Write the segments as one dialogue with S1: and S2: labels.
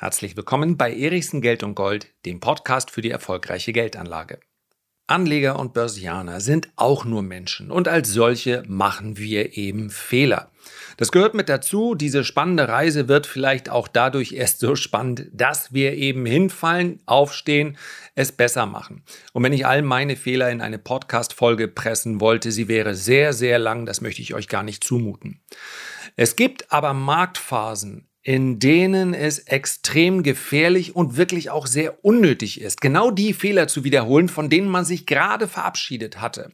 S1: Herzlich willkommen bei Erichsen Geld und Gold, dem Podcast für die erfolgreiche Geldanlage. Anleger und Börsianer sind auch nur Menschen und als solche machen wir eben Fehler. Das gehört mit dazu. Diese spannende Reise wird vielleicht auch dadurch erst so spannend, dass wir eben hinfallen, aufstehen, es besser machen. Und wenn ich all meine Fehler in eine Podcast-Folge pressen wollte, sie wäre sehr, sehr lang. Das möchte ich euch gar nicht zumuten. Es gibt aber Marktphasen, in denen es extrem gefährlich und wirklich auch sehr unnötig ist, genau die Fehler zu wiederholen, von denen man sich gerade verabschiedet hatte.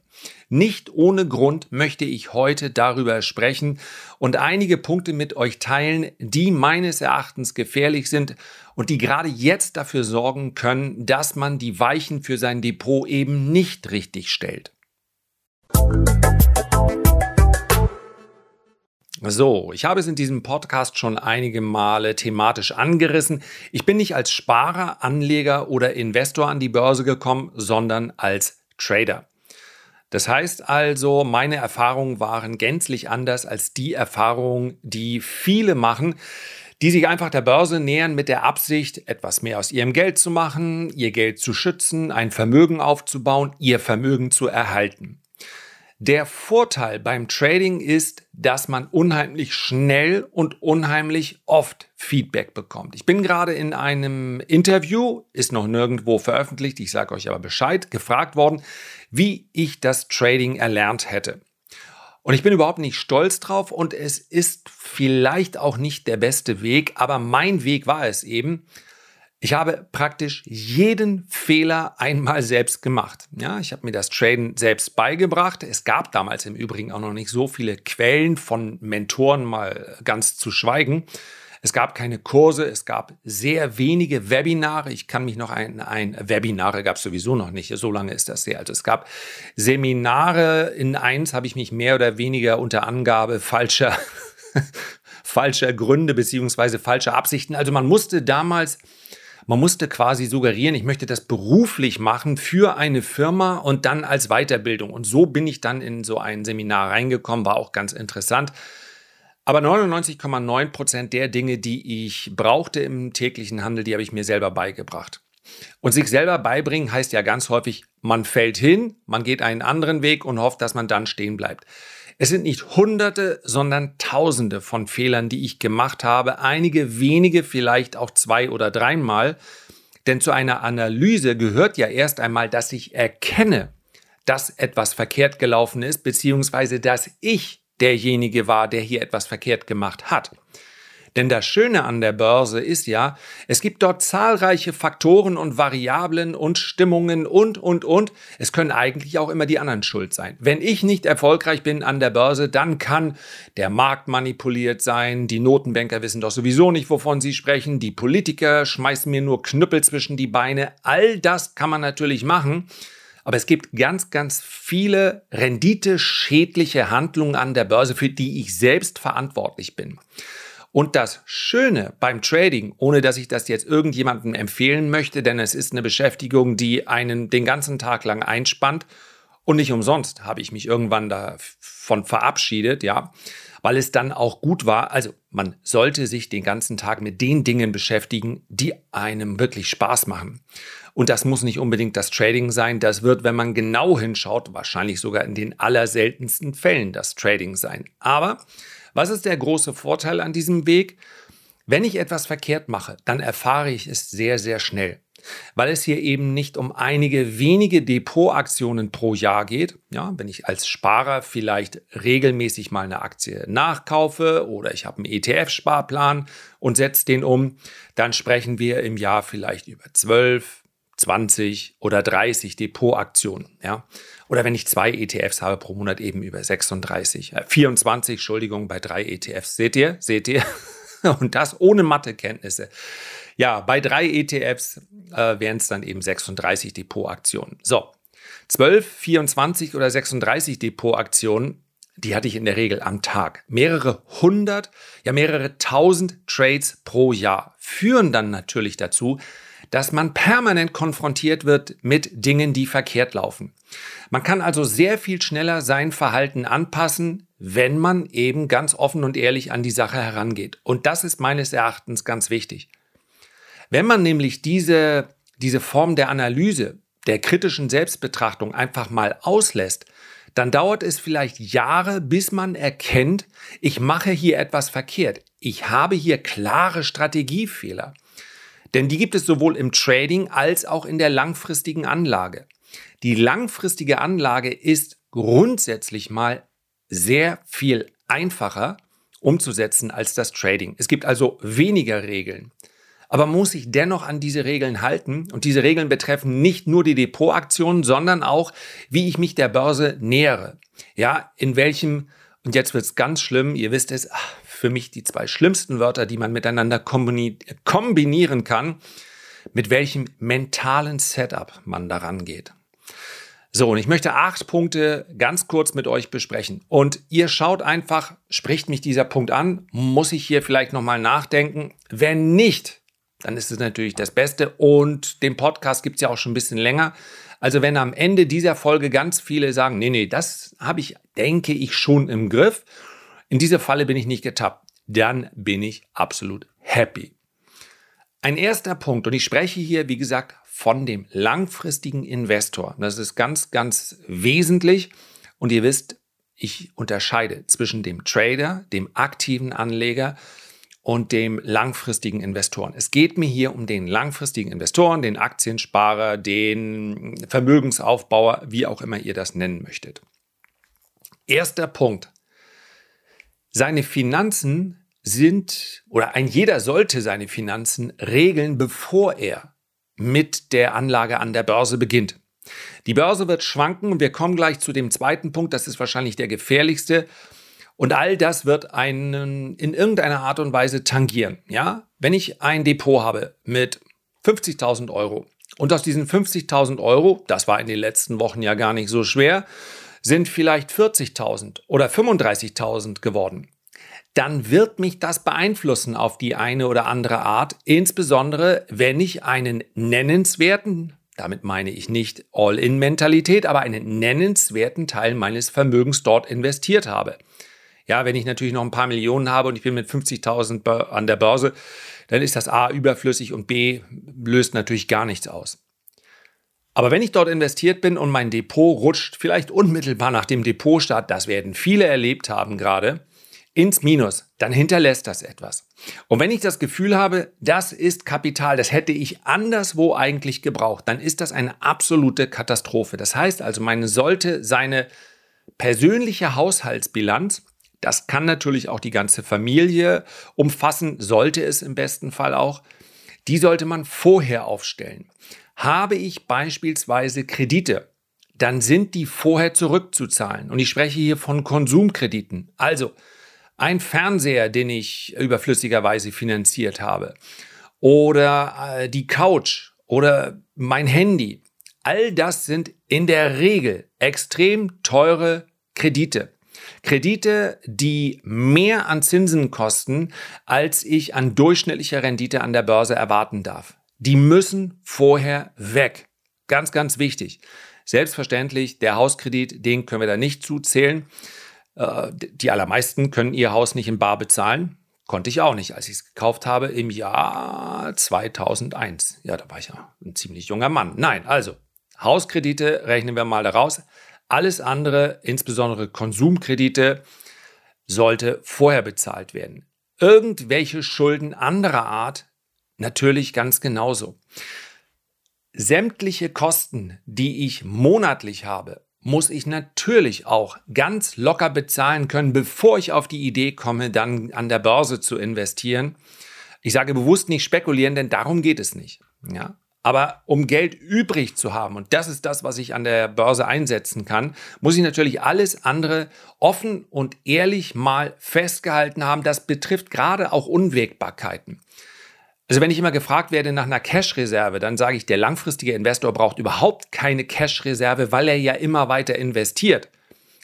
S1: Nicht ohne Grund möchte ich heute darüber sprechen und einige Punkte mit euch teilen, die meines Erachtens gefährlich sind und die gerade jetzt dafür sorgen können, dass man die Weichen für sein Depot eben nicht richtig stellt. So, ich habe es in diesem Podcast schon einige Male thematisch angerissen. Ich bin nicht als Sparer, Anleger oder Investor an die Börse gekommen, sondern als Trader. Das heißt also, meine Erfahrungen waren gänzlich anders als die Erfahrungen, die viele machen, die sich einfach der Börse nähern mit der Absicht, etwas mehr aus ihrem Geld zu machen, ihr Geld zu schützen, ein Vermögen aufzubauen, ihr Vermögen zu erhalten. Der Vorteil beim Trading ist, dass man unheimlich schnell und unheimlich oft Feedback bekommt. Ich bin gerade in einem Interview, ist noch nirgendwo veröffentlicht, ich sage euch aber Bescheid, gefragt worden, wie ich das Trading erlernt hätte. Und ich bin überhaupt nicht stolz drauf und es ist vielleicht auch nicht der beste Weg, aber mein Weg war es eben. Ich habe praktisch jeden Fehler einmal selbst gemacht. Ja, ich habe mir das Traden selbst beigebracht. Es gab damals im Übrigen auch noch nicht so viele Quellen von Mentoren mal ganz zu schweigen. Es gab keine Kurse, es gab sehr wenige Webinare. Ich kann mich noch ein, ein Webinare gab es sowieso noch nicht. So lange ist das her. Also es gab Seminare. In eins habe ich mich mehr oder weniger unter Angabe falscher falscher Gründe beziehungsweise falscher Absichten. Also man musste damals man musste quasi suggerieren, ich möchte das beruflich machen für eine Firma und dann als Weiterbildung. Und so bin ich dann in so ein Seminar reingekommen, war auch ganz interessant. Aber 99,9 Prozent der Dinge, die ich brauchte im täglichen Handel, die habe ich mir selber beigebracht. Und sich selber beibringen heißt ja ganz häufig, man fällt hin, man geht einen anderen Weg und hofft, dass man dann stehen bleibt. Es sind nicht Hunderte, sondern Tausende von Fehlern, die ich gemacht habe, einige wenige vielleicht auch zwei oder dreimal. Denn zu einer Analyse gehört ja erst einmal, dass ich erkenne, dass etwas verkehrt gelaufen ist, beziehungsweise dass ich derjenige war, der hier etwas verkehrt gemacht hat. Denn das Schöne an der Börse ist ja, es gibt dort zahlreiche Faktoren und Variablen und Stimmungen und, und, und. Es können eigentlich auch immer die anderen schuld sein. Wenn ich nicht erfolgreich bin an der Börse, dann kann der Markt manipuliert sein, die Notenbanker wissen doch sowieso nicht, wovon sie sprechen, die Politiker schmeißen mir nur Knüppel zwischen die Beine. All das kann man natürlich machen. Aber es gibt ganz, ganz viele renditeschädliche Handlungen an der Börse, für die ich selbst verantwortlich bin. Und das Schöne beim Trading, ohne dass ich das jetzt irgendjemandem empfehlen möchte, denn es ist eine Beschäftigung, die einen den ganzen Tag lang einspannt. Und nicht umsonst habe ich mich irgendwann davon verabschiedet, ja, weil es dann auch gut war. Also man sollte sich den ganzen Tag mit den Dingen beschäftigen, die einem wirklich Spaß machen. Und das muss nicht unbedingt das Trading sein. Das wird, wenn man genau hinschaut, wahrscheinlich sogar in den allerseltensten Fällen das Trading sein. Aber was ist der große Vorteil an diesem Weg? Wenn ich etwas verkehrt mache, dann erfahre ich es sehr, sehr schnell. Weil es hier eben nicht um einige wenige Depotaktionen pro Jahr geht. Ja, wenn ich als Sparer vielleicht regelmäßig mal eine Aktie nachkaufe oder ich habe einen ETF-Sparplan und setze den um, dann sprechen wir im Jahr vielleicht über 12, 20 oder 30 Depotaktionen. Ja? Oder wenn ich zwei ETFs habe pro Monat eben über 36, äh, 24, Entschuldigung, bei drei ETFs. Seht ihr? Seht ihr? Und das ohne Mathekenntnisse. Ja, bei drei ETFs äh, wären es dann eben 36 Depotaktionen. So, 12, 24 oder 36 Depotaktionen, die hatte ich in der Regel am Tag. Mehrere hundert, ja mehrere tausend Trades pro Jahr führen dann natürlich dazu, dass man permanent konfrontiert wird mit Dingen, die verkehrt laufen. Man kann also sehr viel schneller sein Verhalten anpassen, wenn man eben ganz offen und ehrlich an die Sache herangeht. Und das ist meines Erachtens ganz wichtig. Wenn man nämlich diese, diese Form der Analyse, der kritischen Selbstbetrachtung einfach mal auslässt, dann dauert es vielleicht Jahre, bis man erkennt, ich mache hier etwas verkehrt. Ich habe hier klare Strategiefehler. Denn die gibt es sowohl im Trading als auch in der langfristigen Anlage. Die langfristige Anlage ist grundsätzlich mal sehr viel einfacher umzusetzen als das Trading. Es gibt also weniger Regeln. Aber muss sich dennoch an diese Regeln halten. Und diese Regeln betreffen nicht nur die Depotaktionen, sondern auch, wie ich mich der Börse nähere. Ja, in welchem, und jetzt wird es ganz schlimm, ihr wisst es, ach, für mich die zwei schlimmsten Wörter, die man miteinander kombinieren kann, mit welchem mentalen Setup man daran geht. So, und ich möchte acht Punkte ganz kurz mit euch besprechen. Und ihr schaut einfach, spricht mich dieser Punkt an? Muss ich hier vielleicht nochmal nachdenken? Wenn nicht, dann ist es natürlich das Beste. Und den Podcast gibt es ja auch schon ein bisschen länger. Also wenn am Ende dieser Folge ganz viele sagen, nee, nee, das habe ich, denke ich, schon im Griff. In dieser Falle bin ich nicht getappt. Dann bin ich absolut happy. Ein erster Punkt, und ich spreche hier, wie gesagt, von dem langfristigen Investor. Das ist ganz, ganz wesentlich. Und ihr wisst, ich unterscheide zwischen dem Trader, dem aktiven Anleger und dem langfristigen Investoren. Es geht mir hier um den langfristigen Investoren, den Aktiensparer, den Vermögensaufbauer, wie auch immer ihr das nennen möchtet. Erster Punkt. Seine Finanzen sind, oder ein jeder sollte seine Finanzen regeln, bevor er mit der Anlage an der Börse beginnt. Die Börse wird schwanken und wir kommen gleich zu dem zweiten Punkt, das ist wahrscheinlich der gefährlichste. Und all das wird einen in irgendeiner Art und Weise tangieren. Ja, wenn ich ein Depot habe mit 50.000 Euro und aus diesen 50.000 Euro, das war in den letzten Wochen ja gar nicht so schwer, sind vielleicht 40.000 oder 35.000 geworden, dann wird mich das beeinflussen auf die eine oder andere Art, insbesondere wenn ich einen nennenswerten, damit meine ich nicht All-in-Mentalität, aber einen nennenswerten Teil meines Vermögens dort investiert habe. Ja, wenn ich natürlich noch ein paar Millionen habe und ich bin mit 50.000 an der Börse, dann ist das A überflüssig und B löst natürlich gar nichts aus. Aber wenn ich dort investiert bin und mein Depot rutscht, vielleicht unmittelbar nach dem Depotstart, das werden viele erlebt haben gerade, ins Minus, dann hinterlässt das etwas. Und wenn ich das Gefühl habe, das ist Kapital, das hätte ich anderswo eigentlich gebraucht, dann ist das eine absolute Katastrophe. Das heißt also, man sollte seine persönliche Haushaltsbilanz das kann natürlich auch die ganze Familie umfassen, sollte es im besten Fall auch. Die sollte man vorher aufstellen. Habe ich beispielsweise Kredite, dann sind die vorher zurückzuzahlen. Und ich spreche hier von Konsumkrediten. Also ein Fernseher, den ich überflüssigerweise finanziert habe. Oder äh, die Couch oder mein Handy. All das sind in der Regel extrem teure Kredite. Kredite, die mehr an Zinsen kosten, als ich an durchschnittlicher Rendite an der Börse erwarten darf. Die müssen vorher weg. Ganz, ganz wichtig. Selbstverständlich, der Hauskredit, den können wir da nicht zuzählen. Äh, die allermeisten können ihr Haus nicht in Bar bezahlen. Konnte ich auch nicht, als ich es gekauft habe im Jahr 2001. Ja, da war ich ja ein ziemlich junger Mann. Nein, also Hauskredite rechnen wir mal daraus. Alles andere, insbesondere Konsumkredite, sollte vorher bezahlt werden. Irgendwelche Schulden anderer Art natürlich ganz genauso. Sämtliche Kosten, die ich monatlich habe, muss ich natürlich auch ganz locker bezahlen können, bevor ich auf die Idee komme, dann an der Börse zu investieren. Ich sage bewusst nicht spekulieren, denn darum geht es nicht. Ja? Aber um Geld übrig zu haben, und das ist das, was ich an der Börse einsetzen kann, muss ich natürlich alles andere offen und ehrlich mal festgehalten haben. Das betrifft gerade auch Unwägbarkeiten. Also wenn ich immer gefragt werde nach einer Cash-Reserve, dann sage ich, der langfristige Investor braucht überhaupt keine Cash-Reserve, weil er ja immer weiter investiert.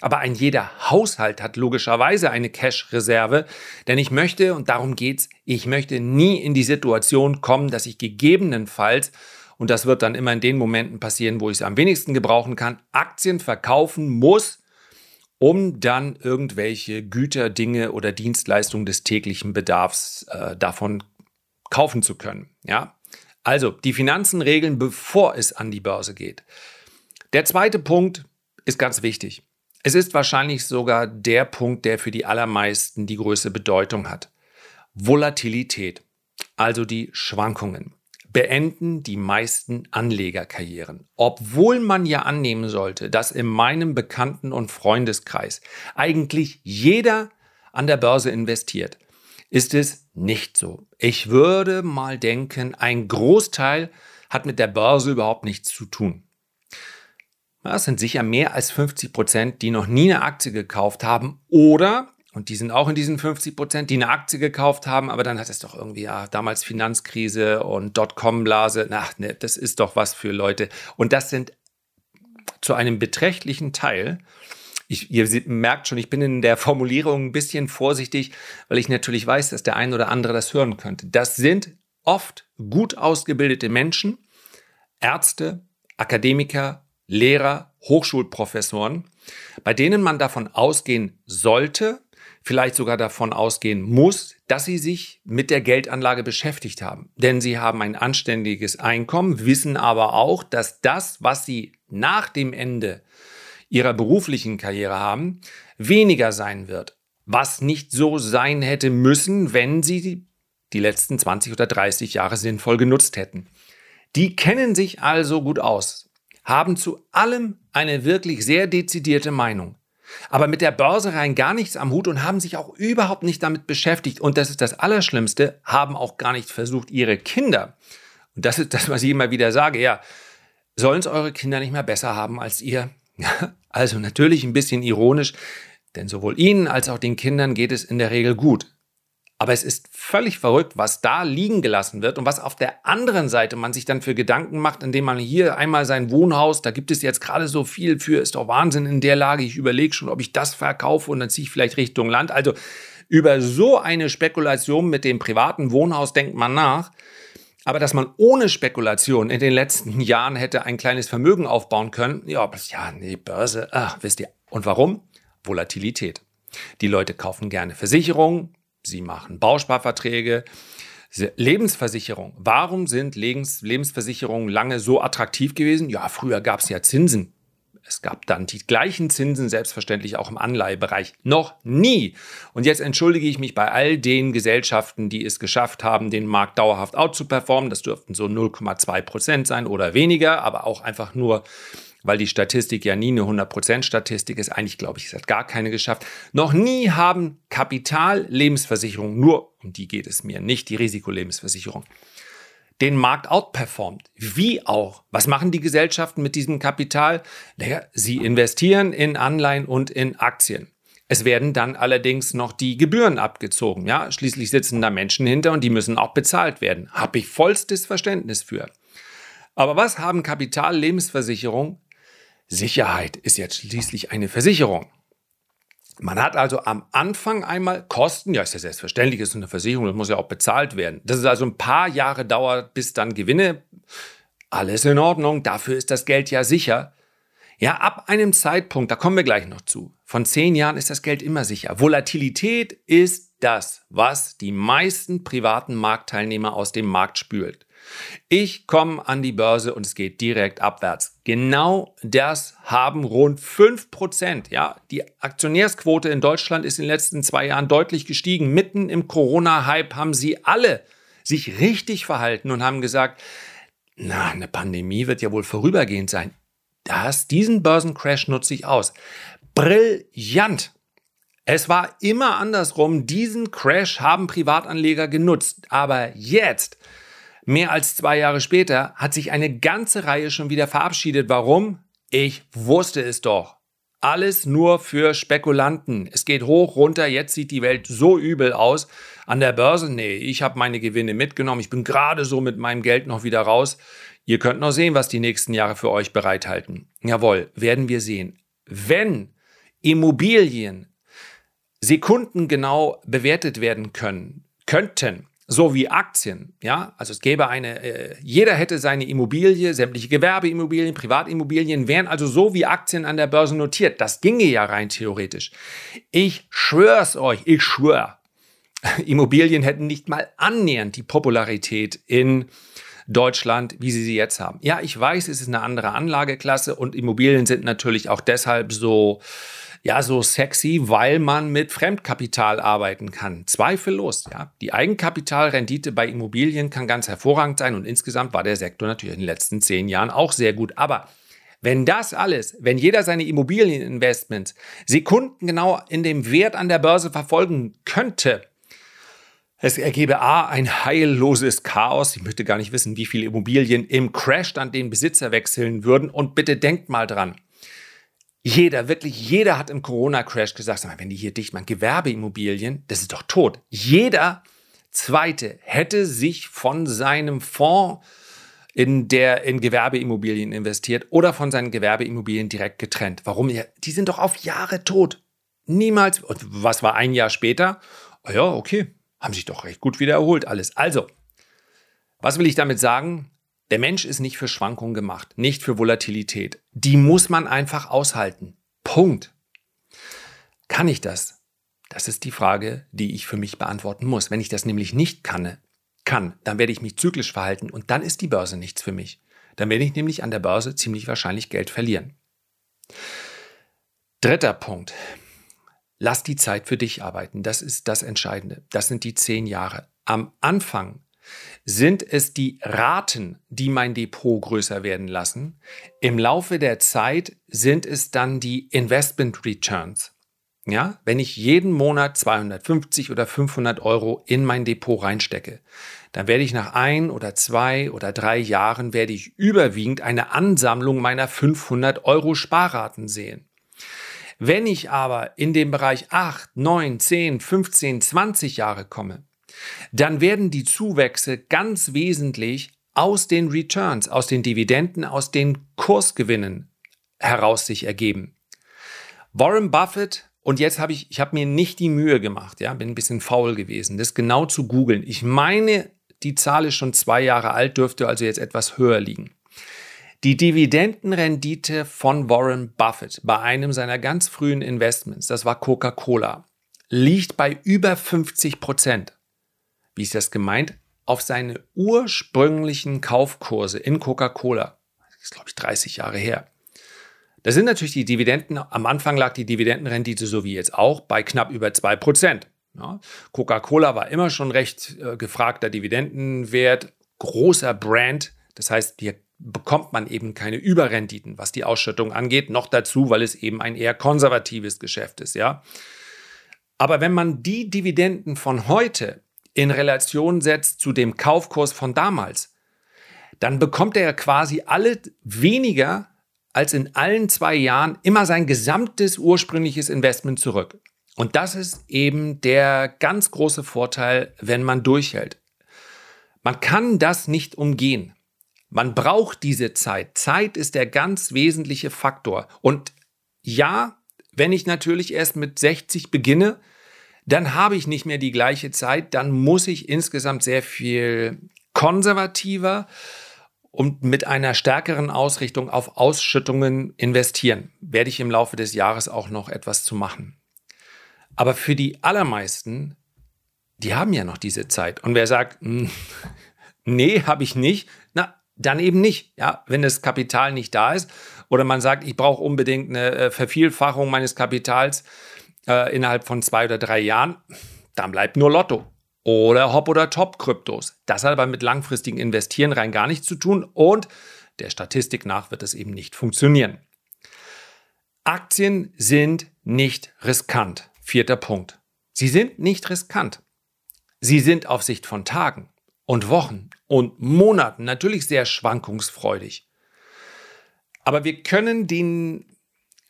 S1: Aber ein jeder Haushalt hat logischerweise eine Cash-Reserve, denn ich möchte, und darum geht's, ich möchte nie in die Situation kommen, dass ich gegebenenfalls, und das wird dann immer in den Momenten passieren, wo ich es am wenigsten gebrauchen kann, Aktien verkaufen muss, um dann irgendwelche Güter, Dinge oder Dienstleistungen des täglichen Bedarfs äh, davon kaufen zu können. Ja, Also die Finanzen regeln, bevor es an die Börse geht. Der zweite Punkt ist ganz wichtig. Es ist wahrscheinlich sogar der Punkt, der für die allermeisten die größte Bedeutung hat. Volatilität, also die Schwankungen, beenden die meisten Anlegerkarrieren. Obwohl man ja annehmen sollte, dass in meinem Bekannten- und Freundeskreis eigentlich jeder an der Börse investiert, ist es nicht so. Ich würde mal denken, ein Großteil hat mit der Börse überhaupt nichts zu tun. Das sind sicher mehr als 50 Prozent, die noch nie eine Aktie gekauft haben oder, und die sind auch in diesen 50 Prozent, die eine Aktie gekauft haben, aber dann hat es doch irgendwie, ja, damals Finanzkrise und Dotcom-Blase. Ach, ne, das ist doch was für Leute. Und das sind zu einem beträchtlichen Teil ich, ihr merkt schon, ich bin in der Formulierung ein bisschen vorsichtig, weil ich natürlich weiß, dass der ein oder andere das hören könnte. Das sind oft gut ausgebildete Menschen, Ärzte, Akademiker, Lehrer, Hochschulprofessoren, bei denen man davon ausgehen sollte, vielleicht sogar davon ausgehen muss, dass sie sich mit der Geldanlage beschäftigt haben. Denn sie haben ein anständiges Einkommen, wissen aber auch, dass das, was sie nach dem Ende ihrer beruflichen Karriere haben, weniger sein wird. Was nicht so sein hätte müssen, wenn sie die letzten 20 oder 30 Jahre sinnvoll genutzt hätten. Die kennen sich also gut aus, haben zu allem eine wirklich sehr dezidierte Meinung, aber mit der Börse rein gar nichts am Hut und haben sich auch überhaupt nicht damit beschäftigt. Und das ist das Allerschlimmste, haben auch gar nicht versucht, ihre Kinder, und das ist das, was ich immer wieder sage, ja, sollen es eure Kinder nicht mehr besser haben als ihr? Also natürlich ein bisschen ironisch, denn sowohl Ihnen als auch den Kindern geht es in der Regel gut. Aber es ist völlig verrückt, was da liegen gelassen wird und was auf der anderen Seite man sich dann für Gedanken macht, indem man hier einmal sein Wohnhaus, da gibt es jetzt gerade so viel für, ist doch Wahnsinn in der Lage, ich überlege schon, ob ich das verkaufe und dann ziehe ich vielleicht Richtung Land. Also über so eine Spekulation mit dem privaten Wohnhaus denkt man nach. Aber dass man ohne Spekulation in den letzten Jahren hätte ein kleines Vermögen aufbauen können, ja, ja, nee, Börse, ach, wisst ihr. Und warum? Volatilität. Die Leute kaufen gerne Versicherungen, sie machen Bausparverträge, Lebensversicherung. Warum sind Lebens Lebensversicherungen lange so attraktiv gewesen? Ja, früher gab es ja Zinsen. Es gab dann die gleichen Zinsen, selbstverständlich auch im Anleihebereich. Noch nie. Und jetzt entschuldige ich mich bei all den Gesellschaften, die es geschafft haben, den Markt dauerhaft outzuperformen. Das dürften so 0,2 Prozent sein oder weniger, aber auch einfach nur, weil die Statistik ja nie eine 100% Statistik ist. Eigentlich glaube ich, es hat gar keine geschafft. Noch nie haben Kapitallebensversicherungen, nur um die geht es mir, nicht die Risikolebensversicherung, den Markt outperformt. Wie auch? Was machen die Gesellschaften mit diesem Kapital? Naja, sie investieren in Anleihen und in Aktien. Es werden dann allerdings noch die Gebühren abgezogen. Ja, schließlich sitzen da Menschen hinter und die müssen auch bezahlt werden. Habe ich vollstes Verständnis für. Aber was haben Kapitallebensversicherungen? Sicherheit ist jetzt schließlich eine Versicherung. Man hat also am Anfang einmal Kosten, ja, ist ja selbstverständlich, ist eine Versicherung, das muss ja auch bezahlt werden. Das ist also ein paar Jahre dauert, bis dann Gewinne. Alles in Ordnung, dafür ist das Geld ja sicher. Ja, ab einem Zeitpunkt, da kommen wir gleich noch zu, von zehn Jahren ist das Geld immer sicher. Volatilität ist das, was die meisten privaten Marktteilnehmer aus dem Markt spült. Ich komme an die Börse und es geht direkt abwärts. Genau das haben rund 5%. Ja, die Aktionärsquote in Deutschland ist in den letzten zwei Jahren deutlich gestiegen. Mitten im Corona-Hype haben sie alle sich richtig verhalten und haben gesagt, na, eine Pandemie wird ja wohl vorübergehend sein. Das, diesen Börsencrash nutze ich aus. Brillant. Es war immer andersrum. Diesen Crash haben Privatanleger genutzt. Aber jetzt Mehr als zwei Jahre später hat sich eine ganze Reihe schon wieder verabschiedet. Warum? Ich wusste es doch. Alles nur für Spekulanten. Es geht hoch, runter, jetzt sieht die Welt so übel aus. An der Börse, nee, ich habe meine Gewinne mitgenommen. Ich bin gerade so mit meinem Geld noch wieder raus. Ihr könnt noch sehen, was die nächsten Jahre für euch bereithalten. Jawohl, werden wir sehen. Wenn Immobilien sekundengenau bewertet werden können, könnten, so wie Aktien. Ja, also es gäbe eine, äh, jeder hätte seine Immobilie, sämtliche Gewerbeimmobilien, Privatimmobilien wären also so wie Aktien an der Börse notiert. Das ginge ja rein theoretisch. Ich schwör's euch, ich schwör. Immobilien hätten nicht mal annähernd die Popularität in Deutschland, wie sie sie jetzt haben. Ja, ich weiß, es ist eine andere Anlageklasse und Immobilien sind natürlich auch deshalb so, ja, so sexy, weil man mit Fremdkapital arbeiten kann. Zweifellos, ja. Die Eigenkapitalrendite bei Immobilien kann ganz hervorragend sein und insgesamt war der Sektor natürlich in den letzten zehn Jahren auch sehr gut. Aber wenn das alles, wenn jeder seine Immobilieninvestments sekundengenau in dem Wert an der Börse verfolgen könnte, es ergebe A, ein heilloses Chaos. Ich möchte gar nicht wissen, wie viele Immobilien im Crash dann den Besitzer wechseln würden. Und bitte denkt mal dran. Jeder, wirklich jeder hat im Corona-Crash gesagt, wenn die hier dicht machen, Gewerbeimmobilien, das ist doch tot. Jeder Zweite hätte sich von seinem Fonds in der in Gewerbeimmobilien investiert oder von seinen Gewerbeimmobilien direkt getrennt. Warum? Die sind doch auf Jahre tot. Niemals. Und was war ein Jahr später? Oh ja, okay, haben sich doch recht gut wieder erholt alles. Also, was will ich damit sagen? Der Mensch ist nicht für Schwankungen gemacht, nicht für Volatilität. Die muss man einfach aushalten. Punkt. Kann ich das? Das ist die Frage, die ich für mich beantworten muss. Wenn ich das nämlich nicht kann, kann, dann werde ich mich zyklisch verhalten und dann ist die Börse nichts für mich. Dann werde ich nämlich an der Börse ziemlich wahrscheinlich Geld verlieren. Dritter Punkt. Lass die Zeit für dich arbeiten. Das ist das Entscheidende. Das sind die zehn Jahre. Am Anfang sind es die Raten, die mein Depot größer werden lassen. Im Laufe der Zeit sind es dann die Investment Returns. Ja, wenn ich jeden Monat 250 oder 500 Euro in mein Depot reinstecke, dann werde ich nach ein oder zwei oder drei Jahren werde ich überwiegend eine Ansammlung meiner 500 Euro Sparraten sehen. Wenn ich aber in den Bereich 8, 9, 10, 15, 20 Jahre komme, dann werden die Zuwächse ganz wesentlich aus den Returns, aus den Dividenden, aus den Kursgewinnen heraus sich ergeben. Warren Buffett und jetzt habe ich, ich habe mir nicht die Mühe gemacht, ja, bin ein bisschen faul gewesen, das genau zu googeln. Ich meine, die Zahl ist schon zwei Jahre alt, dürfte also jetzt etwas höher liegen. Die Dividendenrendite von Warren Buffett bei einem seiner ganz frühen Investments, das war Coca-Cola, liegt bei über 50 Prozent. Wie ist das gemeint? Auf seine ursprünglichen Kaufkurse in Coca-Cola. Das ist, glaube ich, 30 Jahre her. Da sind natürlich die Dividenden, am Anfang lag die Dividendenrendite so wie jetzt auch bei knapp über 2 Prozent. Ja, Coca-Cola war immer schon recht äh, gefragter Dividendenwert, großer Brand. Das heißt, hier bekommt man eben keine Überrenditen, was die Ausschüttung angeht. Noch dazu, weil es eben ein eher konservatives Geschäft ist, ja. Aber wenn man die Dividenden von heute in Relation setzt zu dem Kaufkurs von damals, dann bekommt er quasi alle weniger als in allen zwei Jahren immer sein gesamtes ursprüngliches Investment zurück. Und das ist eben der ganz große Vorteil, wenn man durchhält. Man kann das nicht umgehen. Man braucht diese Zeit. Zeit ist der ganz wesentliche Faktor. Und ja, wenn ich natürlich erst mit 60 beginne, dann habe ich nicht mehr die gleiche Zeit. Dann muss ich insgesamt sehr viel konservativer und mit einer stärkeren Ausrichtung auf Ausschüttungen investieren. Werde ich im Laufe des Jahres auch noch etwas zu machen. Aber für die allermeisten, die haben ja noch diese Zeit. Und wer sagt, hm, nee, habe ich nicht, dann eben nicht. Ja, wenn das Kapital nicht da ist oder man sagt, ich brauche unbedingt eine äh, Vervielfachung meines Kapitals äh, innerhalb von zwei oder drei Jahren, dann bleibt nur Lotto oder Hop- oder Top-Kryptos. Das hat aber mit langfristigem Investieren rein gar nichts zu tun und der Statistik nach wird es eben nicht funktionieren. Aktien sind nicht riskant. Vierter Punkt. Sie sind nicht riskant. Sie sind auf Sicht von Tagen und Wochen und Monaten natürlich sehr schwankungsfreudig. Aber wir können den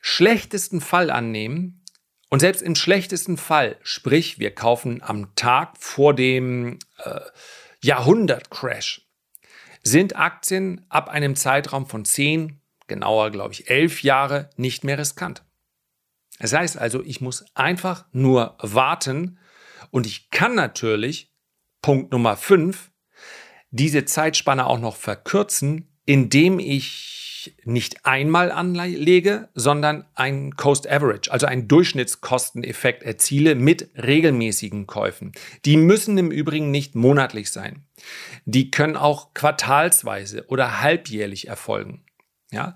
S1: schlechtesten Fall annehmen und selbst im schlechtesten Fall, sprich wir kaufen am Tag vor dem äh, Jahrhundertcrash, sind Aktien ab einem Zeitraum von 10, genauer glaube ich 11 Jahre nicht mehr riskant. Das heißt also, ich muss einfach nur warten und ich kann natürlich, Punkt Nummer 5, diese Zeitspanne auch noch verkürzen, indem ich ich nicht einmal anlege, sondern ein Coast Average, also einen Durchschnittskosteneffekt erziele mit regelmäßigen Käufen. Die müssen im Übrigen nicht monatlich sein. Die können auch quartalsweise oder halbjährlich erfolgen. Ja,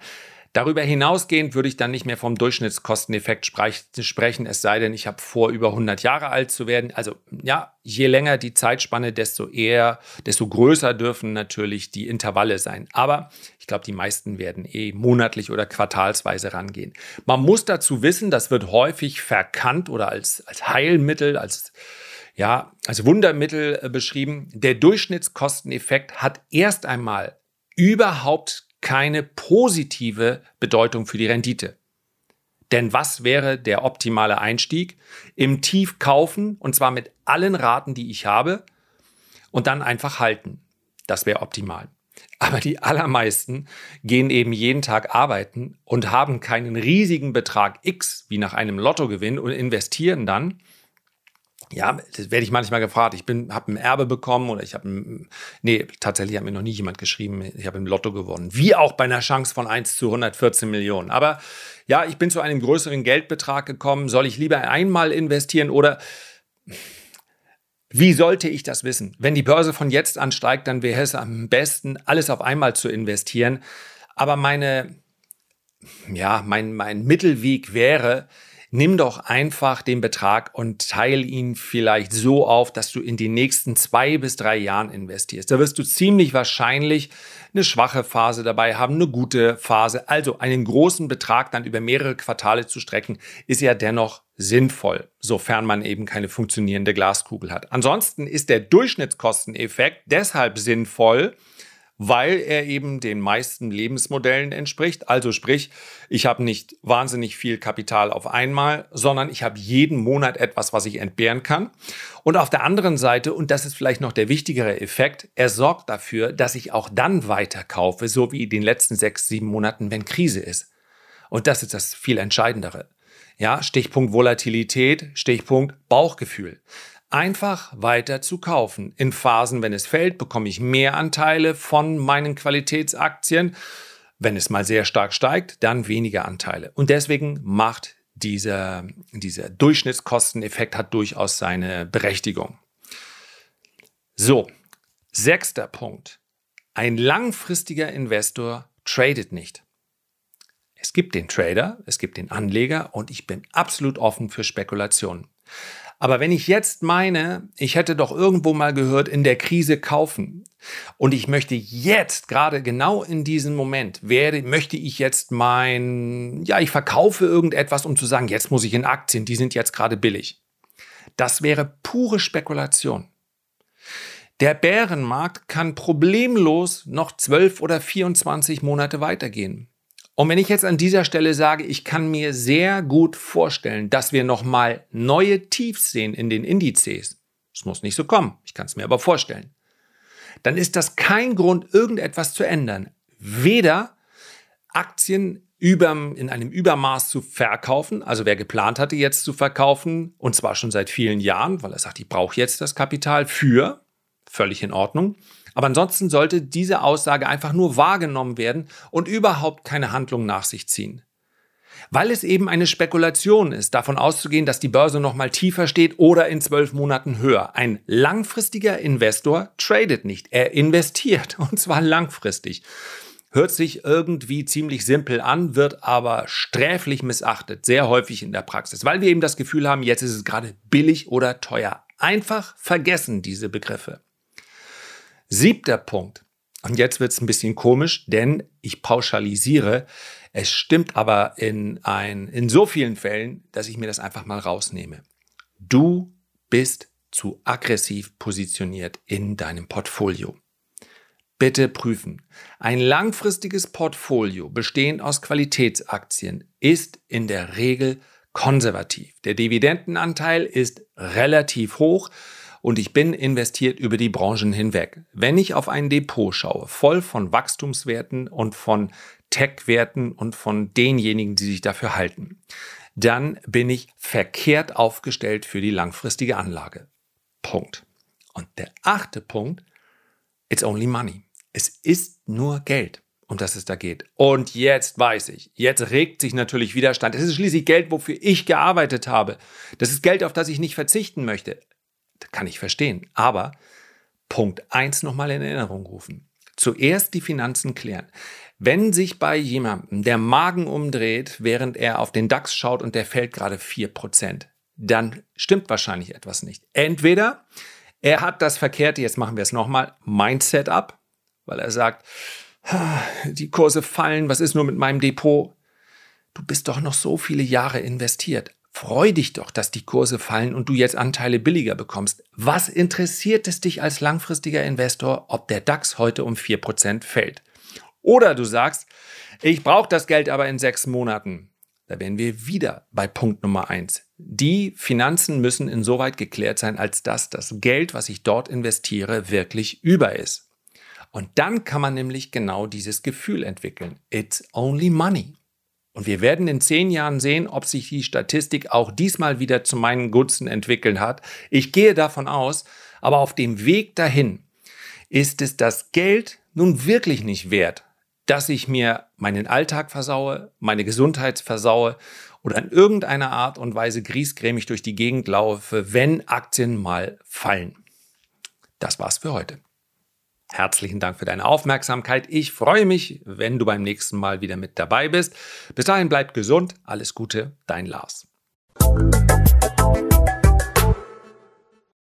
S1: Darüber hinausgehend würde ich dann nicht mehr vom Durchschnittskosteneffekt sprechen, es sei denn, ich habe vor, über 100 Jahre alt zu werden. Also ja, je länger die Zeitspanne, desto eher, desto größer dürfen natürlich die Intervalle sein. Aber ich glaube, die meisten werden eh monatlich oder quartalsweise rangehen. Man muss dazu wissen, das wird häufig verkannt oder als, als Heilmittel, als ja, als Wundermittel äh, beschrieben. Der Durchschnittskosteneffekt hat erst einmal überhaupt keine positive Bedeutung für die Rendite. Denn was wäre der optimale Einstieg? Im Tief kaufen und zwar mit allen Raten, die ich habe und dann einfach halten. Das wäre optimal. Aber die allermeisten gehen eben jeden Tag arbeiten und haben keinen riesigen Betrag X wie nach einem Lottogewinn und investieren dann ja, das werde ich manchmal gefragt. Ich habe ein Erbe bekommen oder ich habe nee, tatsächlich hat mir noch nie jemand geschrieben, ich habe im Lotto gewonnen. Wie auch bei einer Chance von 1 zu 114 Millionen. Aber ja, ich bin zu einem größeren Geldbetrag gekommen. Soll ich lieber einmal investieren oder wie sollte ich das wissen? Wenn die Börse von jetzt an steigt, dann wäre es am besten, alles auf einmal zu investieren. Aber meine, ja, mein, mein Mittelweg wäre, nimm doch einfach den Betrag und teil ihn vielleicht so auf, dass du in die nächsten zwei bis drei Jahren investierst. Da wirst du ziemlich wahrscheinlich eine schwache Phase dabei haben, eine gute Phase. Also einen großen Betrag dann über mehrere Quartale zu strecken, ist ja dennoch sinnvoll, sofern man eben keine funktionierende Glaskugel hat. Ansonsten ist der Durchschnittskosteneffekt deshalb sinnvoll, weil er eben den meisten Lebensmodellen entspricht. Also sprich, ich habe nicht wahnsinnig viel Kapital auf einmal, sondern ich habe jeden Monat etwas, was ich entbehren kann. Und auf der anderen Seite, und das ist vielleicht noch der wichtigere Effekt, er sorgt dafür, dass ich auch dann weiterkaufe, so wie in den letzten sechs, sieben Monaten, wenn Krise ist. Und das ist das viel Entscheidendere. Ja, Stichpunkt Volatilität, Stichpunkt Bauchgefühl einfach weiter zu kaufen. In Phasen, wenn es fällt, bekomme ich mehr Anteile von meinen Qualitätsaktien. Wenn es mal sehr stark steigt, dann weniger Anteile. Und deswegen macht dieser, dieser Durchschnittskosteneffekt hat durchaus seine Berechtigung. So, sechster Punkt. Ein langfristiger Investor tradet nicht. Es gibt den Trader, es gibt den Anleger und ich bin absolut offen für Spekulationen. Aber wenn ich jetzt meine, ich hätte doch irgendwo mal gehört, in der Krise kaufen und ich möchte jetzt, gerade genau in diesem Moment, werde, möchte ich jetzt mein, ja, ich verkaufe irgendetwas, um zu sagen, jetzt muss ich in Aktien, die sind jetzt gerade billig. Das wäre pure Spekulation. Der Bärenmarkt kann problemlos noch 12 oder 24 Monate weitergehen. Und wenn ich jetzt an dieser Stelle sage, ich kann mir sehr gut vorstellen, dass wir nochmal neue Tiefs sehen in den Indizes, es muss nicht so kommen, ich kann es mir aber vorstellen, dann ist das kein Grund, irgendetwas zu ändern. Weder Aktien über, in einem Übermaß zu verkaufen, also wer geplant hatte, jetzt zu verkaufen, und zwar schon seit vielen Jahren, weil er sagt, ich brauche jetzt das Kapital für, völlig in Ordnung, aber ansonsten sollte diese Aussage einfach nur wahrgenommen werden und überhaupt keine Handlung nach sich ziehen. Weil es eben eine Spekulation ist, davon auszugehen, dass die Börse noch mal tiefer steht oder in zwölf Monaten höher. Ein langfristiger Investor tradet nicht, er investiert und zwar langfristig. Hört sich irgendwie ziemlich simpel an, wird aber sträflich missachtet, sehr häufig in der Praxis, weil wir eben das Gefühl haben, jetzt ist es gerade billig oder teuer. Einfach vergessen diese Begriffe. Siebter Punkt. Und jetzt wird es ein bisschen komisch, denn ich pauschalisiere. Es stimmt aber in, ein, in so vielen Fällen, dass ich mir das einfach mal rausnehme. Du bist zu aggressiv positioniert in deinem Portfolio. Bitte prüfen. Ein langfristiges Portfolio bestehend aus Qualitätsaktien ist in der Regel konservativ. Der Dividendenanteil ist relativ hoch und ich bin investiert über die Branchen hinweg. Wenn ich auf ein Depot schaue, voll von Wachstumswerten und von Tech-Werten und von denjenigen, die sich dafür halten, dann bin ich verkehrt aufgestellt für die langfristige Anlage. Punkt. Und der achte Punkt, it's only money. Es ist nur Geld. um das es da geht. Und jetzt weiß ich, jetzt regt sich natürlich Widerstand. Es ist schließlich Geld, wofür ich gearbeitet habe. Das ist Geld, auf das ich nicht verzichten möchte. Kann ich verstehen. Aber Punkt 1 nochmal in Erinnerung rufen. Zuerst die Finanzen klären. Wenn sich bei jemandem der Magen umdreht, während er auf den DAX schaut und der fällt gerade 4%, dann stimmt wahrscheinlich etwas nicht. Entweder er hat das verkehrte, jetzt machen wir es nochmal, Mindset ab, weil er sagt, die Kurse fallen, was ist nur mit meinem Depot? Du bist doch noch so viele Jahre investiert. Freu dich doch, dass die Kurse fallen und du jetzt Anteile billiger bekommst. Was interessiert es dich als langfristiger Investor, ob der DAX heute um 4% fällt? Oder du sagst, ich brauche das Geld aber in sechs Monaten. Da wären wir wieder bei Punkt Nummer eins. Die Finanzen müssen insoweit geklärt sein, als dass das Geld, was ich dort investiere, wirklich über ist. Und dann kann man nämlich genau dieses Gefühl entwickeln. It's only money. Und wir werden in zehn Jahren sehen, ob sich die Statistik auch diesmal wieder zu meinen Gunsten entwickeln hat. Ich gehe davon aus, aber auf dem Weg dahin ist es das Geld nun wirklich nicht wert, dass ich mir meinen Alltag versaue, meine Gesundheit versaue oder in irgendeiner Art und Weise griesgrämig durch die Gegend laufe, wenn Aktien mal fallen. Das war's für heute. Herzlichen Dank für deine Aufmerksamkeit. Ich freue mich, wenn du beim nächsten Mal wieder mit dabei bist. Bis dahin bleib gesund. Alles Gute, dein Lars.